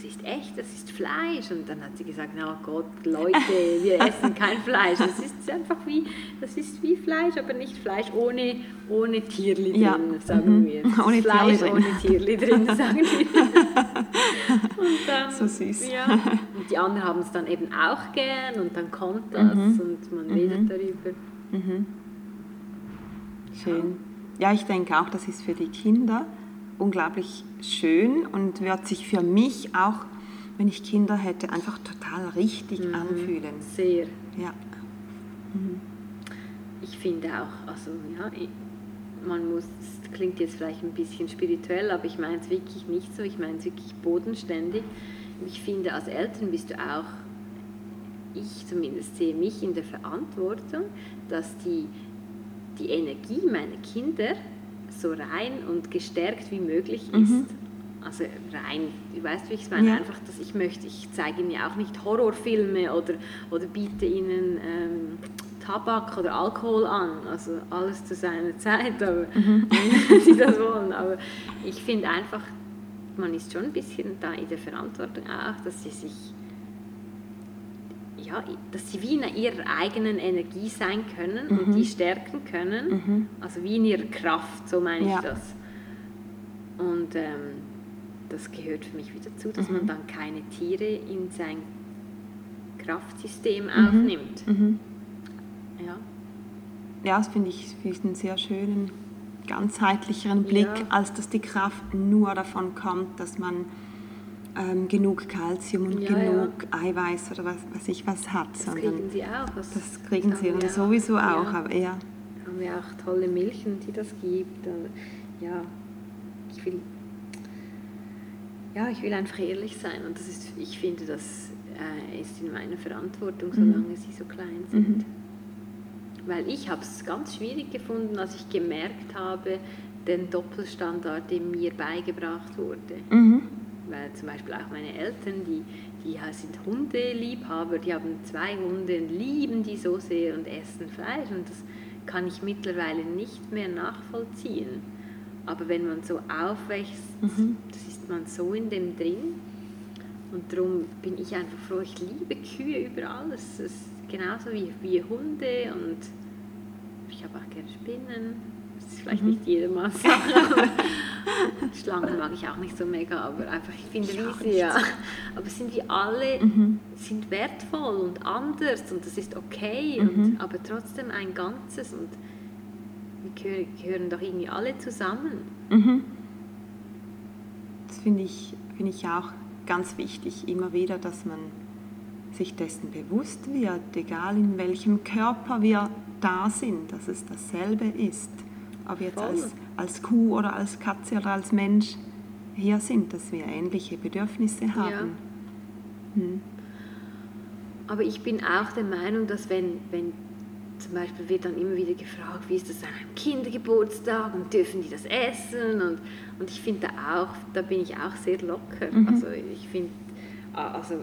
das ist echt, das ist Fleisch. Und dann hat sie gesagt, na Gott, Leute, wir essen kein Fleisch. Das ist einfach wie, das ist wie Fleisch, aber nicht Fleisch ohne, ohne Tierli drin, Ja. sagen Mhm. wir. Ohne Tierli Fleisch drin. ohne Tierli drin, sagen wir. Und dann, So süß. Ja. Und die anderen haben es dann eben auch gern und dann kommt das Mhm. und man redet darüber. Schön. Ja, ich denke auch, das ist für die Kinder unglaublich schön und wird sich für mich auch, wenn ich Kinder hätte, einfach total richtig Mhm. anfühlen. Sehr. Ja. Ich finde auch, also ja, man muss, das klingt jetzt vielleicht ein bisschen spirituell, aber ich meine es wirklich nicht so, ich meine es wirklich bodenständig. Ich finde, als Eltern bist du auch, ich zumindest sehe mich in der Verantwortung, dass die, die Energie meiner Kinder so rein und gestärkt wie möglich ist. Also rein, du weißt, wie ich es meine, Ja. einfach, dass ich möchte, ich zeige ihnen ja auch nicht Horrorfilme oder, oder biete ihnen ähm, Tabak oder Alkohol an, also alles zu seiner Zeit, aber wenn sie das wollen. Aber ich finde einfach, man ist schon ein bisschen da in der Verantwortung auch, dass sie sich ja, dass sie wie in ihrer eigenen Energie sein können und die stärken können, also wie in ihrer Kraft, so meine Ja. ich das. Und ähm, das gehört für mich wieder dazu, dass man dann keine Tiere in sein Kraftsystem aufnimmt. Ja. Ja, das finde ich, finde ich einen sehr schönen, ganzheitlicheren Blick, Ja. als dass die Kraft nur davon kommt, dass man ähm, genug Kalzium und Ja, genug Eiweiß oder was weiß ich was hat. Das kriegen sie auch. Das, das kriegen sie wir sowieso auch, Ja. aber ja. haben wir auch tolle Milchen, die das gibt. Und ja, ich will, ja, ich will einfach ehrlich sein und das ist, ich finde, das äh, ist in meiner Verantwortung, solange sie so klein sind. Weil ich habe es ganz schwierig gefunden, als ich gemerkt habe, den Doppelstandard, der mir beigebracht wurde. Mhm. Weil zum Beispiel auch meine Eltern, die, die sind Hundeliebhaber, die haben zwei Hunde und lieben die so sehr und essen Fleisch. Und das kann ich mittlerweile nicht mehr nachvollziehen. Aber wenn man so aufwächst, das ist man so in dem drin. Und darum bin ich einfach froh, ich liebe Kühe über alles. Es ist genauso wie, wie Hunde und ich habe auch gerne Spinnen. Das ist vielleicht nicht jedermanns Sache, aber Schlangen mag ich auch nicht so mega, aber einfach, ich finde Ich auch Riese, ja. Aber sind wir alle, sind wertvoll und anders und das ist okay, und, aber trotzdem ein Ganzes und wir gehören, doch irgendwie alle zusammen. Mhm. Das finde ich, finde ich auch ganz wichtig, immer wieder, dass man sich dessen bewusst wird, egal in welchem Körper wir da sind, dass es dasselbe ist. Ob jetzt als, als Kuh oder als Katze oder als Mensch hier sind, dass wir ähnliche Bedürfnisse haben. Aber ich bin auch der Meinung, dass wenn, wenn zum Beispiel wird dann immer wieder gefragt, wie ist das an einem Kindergeburtstag und dürfen die das essen? Und, und ich finde da auch, da bin ich auch sehr locker. Also ich finde, also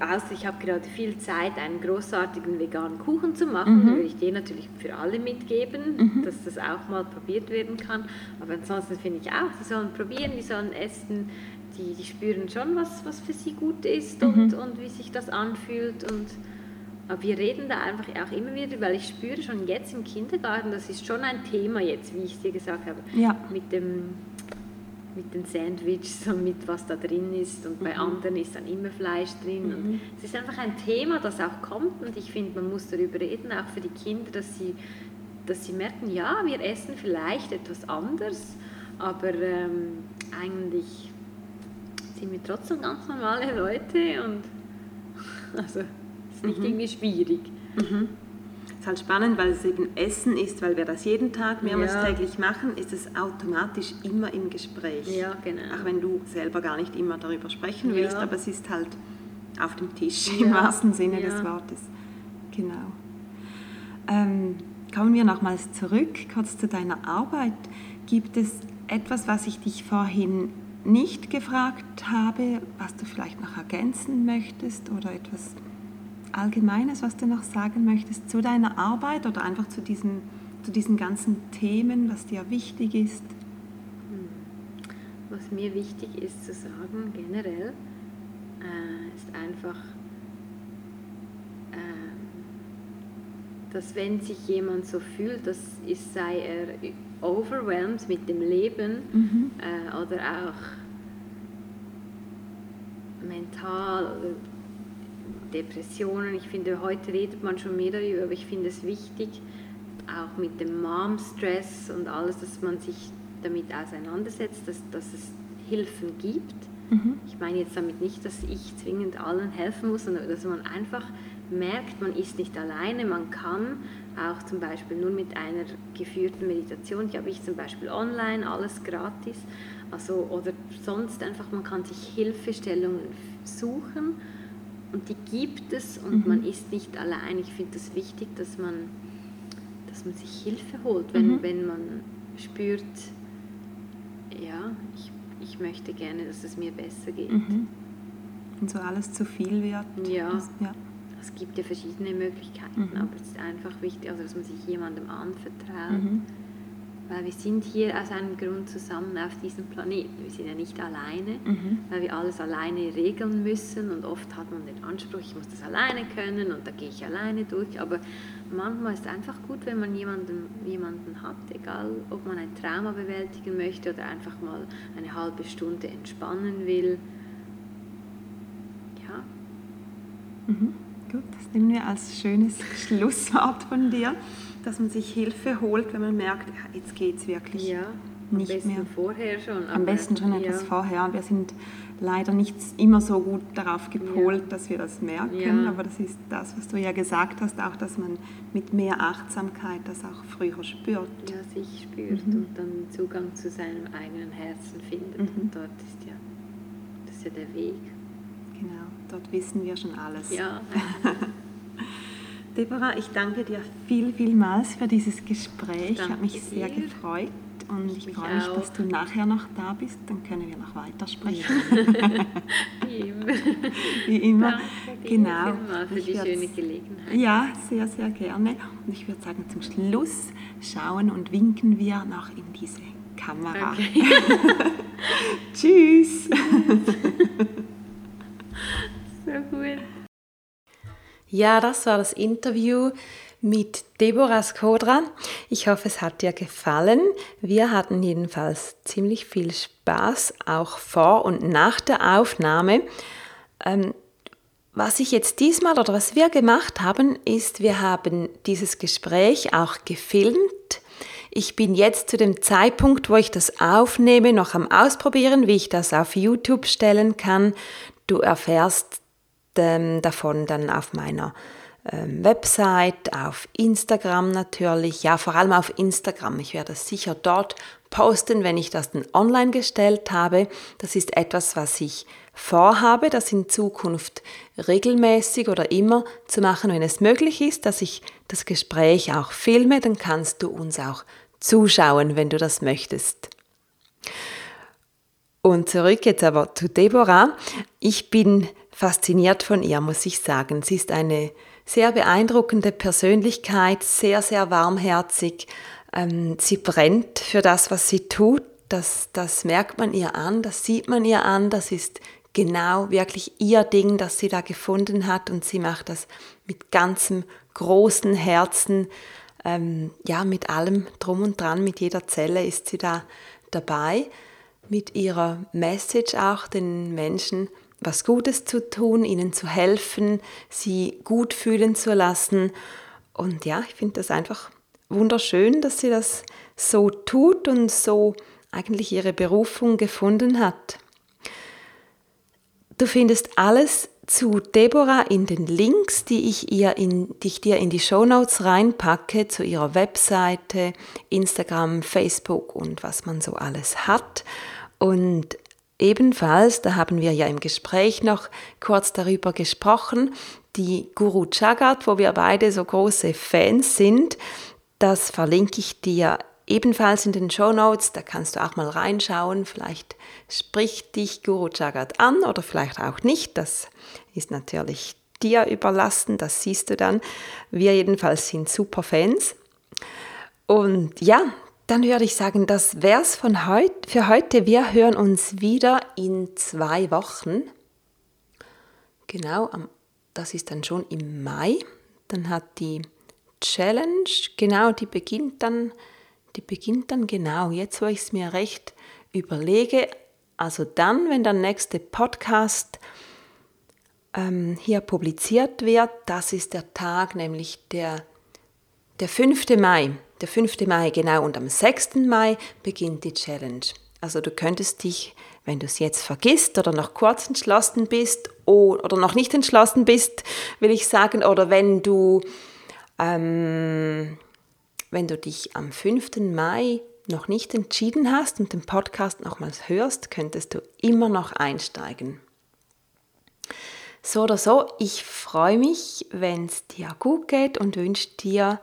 außer ich habe gerade viel Zeit, einen großartigen veganen Kuchen zu machen, würde ich den natürlich für alle mitgeben, dass das auch mal probiert werden kann. Aber ansonsten finde ich auch, die sollen probieren, die sollen essen, die, die spüren schon, was, was für sie gut ist und, und wie sich das anfühlt. Und, aber wir reden da einfach auch immer wieder, weil ich spüre schon jetzt im Kindergarten, das ist schon ein Thema jetzt, wie ich dir gesagt habe, Ja. mit dem mit den Sandwiches und mit was da drin ist. Und bei anderen ist dann immer Fleisch drin. Und es ist einfach ein Thema, das auch kommt. Und ich finde, man muss darüber reden, auch für die Kinder, dass sie, dass sie merken, ja, wir essen vielleicht etwas anders, aber ähm, eigentlich sind wir trotzdem ganz normale Leute und also es ist nicht irgendwie schwierig. Halt spannend, weil es eben Essen ist, weil wir das jeden Tag mehrmals ja. täglich machen, ist es automatisch immer im Gespräch. Ja, genau. Auch wenn du selber gar nicht immer darüber sprechen willst, ja. aber es ist halt auf dem Tisch im wahrsten Sinne des Wortes. Genau. Ähm, kommen wir nochmals zurück, kurz zu deiner Arbeit. Gibt es etwas, was ich dich vorhin nicht gefragt habe, was du vielleicht noch ergänzen möchtest oder etwas Allgemeines, was du noch sagen möchtest zu deiner Arbeit oder einfach zu diesen, zu diesen ganzen Themen, was dir wichtig ist? Was mir wichtig ist zu sagen generell, äh, ist einfach, äh, dass wenn sich jemand so fühlt, dass ist, sei er overwhelmed mit dem Leben mhm. äh, oder auch mental oder Depressionen. Ich finde, heute redet man schon mehr darüber, aber ich finde es wichtig, auch mit dem Mom-Stress und alles, dass man sich damit auseinandersetzt, dass, dass es Hilfen gibt. Mhm. Ich meine jetzt damit nicht, dass ich zwingend allen helfen muss, sondern dass man einfach merkt, man ist nicht alleine, man kann auch zum Beispiel nur mit einer geführten Meditation, die habe ich zum Beispiel online, alles gratis, also oder sonst einfach, man kann sich Hilfestellungen suchen und die gibt es und mhm. man ist nicht allein. Ich finde es das wichtig, dass man, dass man sich Hilfe holt, wenn, mhm. wenn man spürt, ja, ich, ich möchte gerne, dass es mir besser geht. Mhm. Und so alles zu viel wird. Ja. Das, ja. Es gibt ja verschiedene Möglichkeiten, mhm. aber es ist einfach wichtig, also dass man sich jemandem anvertraut mhm. Weil wir sind hier aus einem Grund zusammen auf diesem Planeten. Wir sind ja nicht alleine, mhm. weil wir alles alleine regeln müssen und oft hat man den Anspruch, ich muss das alleine können und da gehe ich alleine durch. Aber manchmal ist es einfach gut, wenn man jemanden, jemanden hat, egal ob man ein Trauma bewältigen möchte oder einfach mal eine halbe Stunde entspannen will. Ja. Mhm. Gut, das nehmen wir als schönes Schlusswort von dir dass man sich Hilfe holt, wenn man merkt, ja, jetzt geht es wirklich ja, nicht am besten mehr. vorher schon. Am besten schon ja. etwas vorher. Wir sind leider nicht immer so gut darauf gepolt, ja. dass wir das merken, ja. aber das ist das, was du ja gesagt hast, auch, dass man mit mehr Achtsamkeit das auch früher spürt. Ja, sich spürt mhm. und dann Zugang zu seinem eigenen Herzen findet. Mhm. Und dort ist ja, das ist ja der Weg. Genau, dort wissen wir schon alles. Ja. Deborah, ich danke dir viel, vielmals für dieses Gespräch. Ich habe mich sehr dir. gefreut und ich, ich freue mich, dass du nachher noch da bist. Dann können wir noch weitersprechen. Wie immer. Wie immer. Danke genau. für die schöne Gelegenheit. Ja, sehr, sehr gerne. Und ich würde sagen, zum Schluss schauen und winken wir noch in diese Kamera. Okay. Tschüss. so gut. Ja, das war das Interview mit Deborah Skodra. Ich hoffe, es hat dir gefallen. Wir hatten jedenfalls ziemlich viel Spaß, auch vor und nach der Aufnahme. Ähm, was ich jetzt diesmal oder was wir gemacht haben, ist, wir haben dieses Gespräch auch gefilmt. Ich bin jetzt zu dem Zeitpunkt, wo ich das aufnehme, noch am Ausprobieren, wie ich das auf YouTube stellen kann. Du erfährst ähm, davon dann auf meiner ähm, Website, auf Instagram natürlich, ja vor allem auf Instagram. Ich werde es sicher dort posten, wenn ich das dann online gestellt habe. Das ist etwas, was ich vorhabe, das in Zukunft regelmäßig oder immer zu machen, wenn es möglich ist, dass ich das Gespräch auch filme, dann kannst du uns auch zuschauen, wenn du das möchtest. Und zurück jetzt aber zu Deborah. Ich bin fasziniert von ihr, muss ich sagen. Sie ist eine sehr beeindruckende Persönlichkeit, sehr, sehr warmherzig. Ähm, sie brennt für das, was sie tut. Das, das merkt man ihr an, das sieht man ihr an. Das ist genau wirklich ihr Ding, das sie da gefunden hat. Und sie macht das mit ganzem großen Herzen. Ähm, ja, mit allem drum und dran, mit jeder Zelle ist sie da dabei. Mit ihrer Message auch den Menschen was Gutes zu tun, ihnen zu helfen, sie gut fühlen zu lassen. Und ja, ich finde das einfach wunderschön, dass sie das so tut und so eigentlich ihre Berufung gefunden hat. Du findest alles zu Deborah in den Links, die ich, ihr in, die ich dir in die Shownotes reinpacke, zu ihrer Webseite, Instagram, Facebook und was man so alles hat. Und ebenfalls, da haben wir ja im Gespräch noch kurz darüber gesprochen, die Guru Jagat, wo wir beide so große Fans sind, das verlinke ich dir ebenfalls in den Show Notes. Da kannst du auch mal reinschauen. Vielleicht spricht dich Guru Jagat an oder vielleicht auch nicht. Das ist natürlich dir überlassen. Das siehst du dann. Wir jedenfalls sind super Fans. Und ja, dann würde ich sagen, das wäre es heut, für heute. Wir hören uns wieder in zwei Wochen. Genau, das ist dann schon im Mai. Dann hat die Challenge, genau, die beginnt dann, die beginnt dann genau, jetzt wo ich es mir recht überlege, also dann, wenn der nächste Podcast ähm, hier publiziert wird, das ist der Tag, nämlich der, der 5. Mai. Der 5. Mai, genau, und am 6. Mai beginnt die Challenge. Also du könntest dich, wenn du es jetzt vergisst oder noch kurz entschlossen bist oder noch nicht entschlossen bist, will ich sagen, oder wenn du ähm, wenn du dich am 5. Mai noch nicht entschieden hast und den Podcast nochmals hörst, könntest du immer noch einsteigen. So oder so, ich freue mich, wenn es dir gut geht und wünsche dir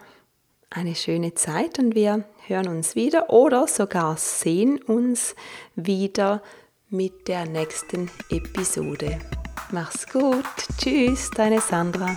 eine schöne Zeit und wir hören uns wieder oder sogar sehen uns wieder mit der nächsten Episode. Mach's gut. Tschüss, deine Sandra.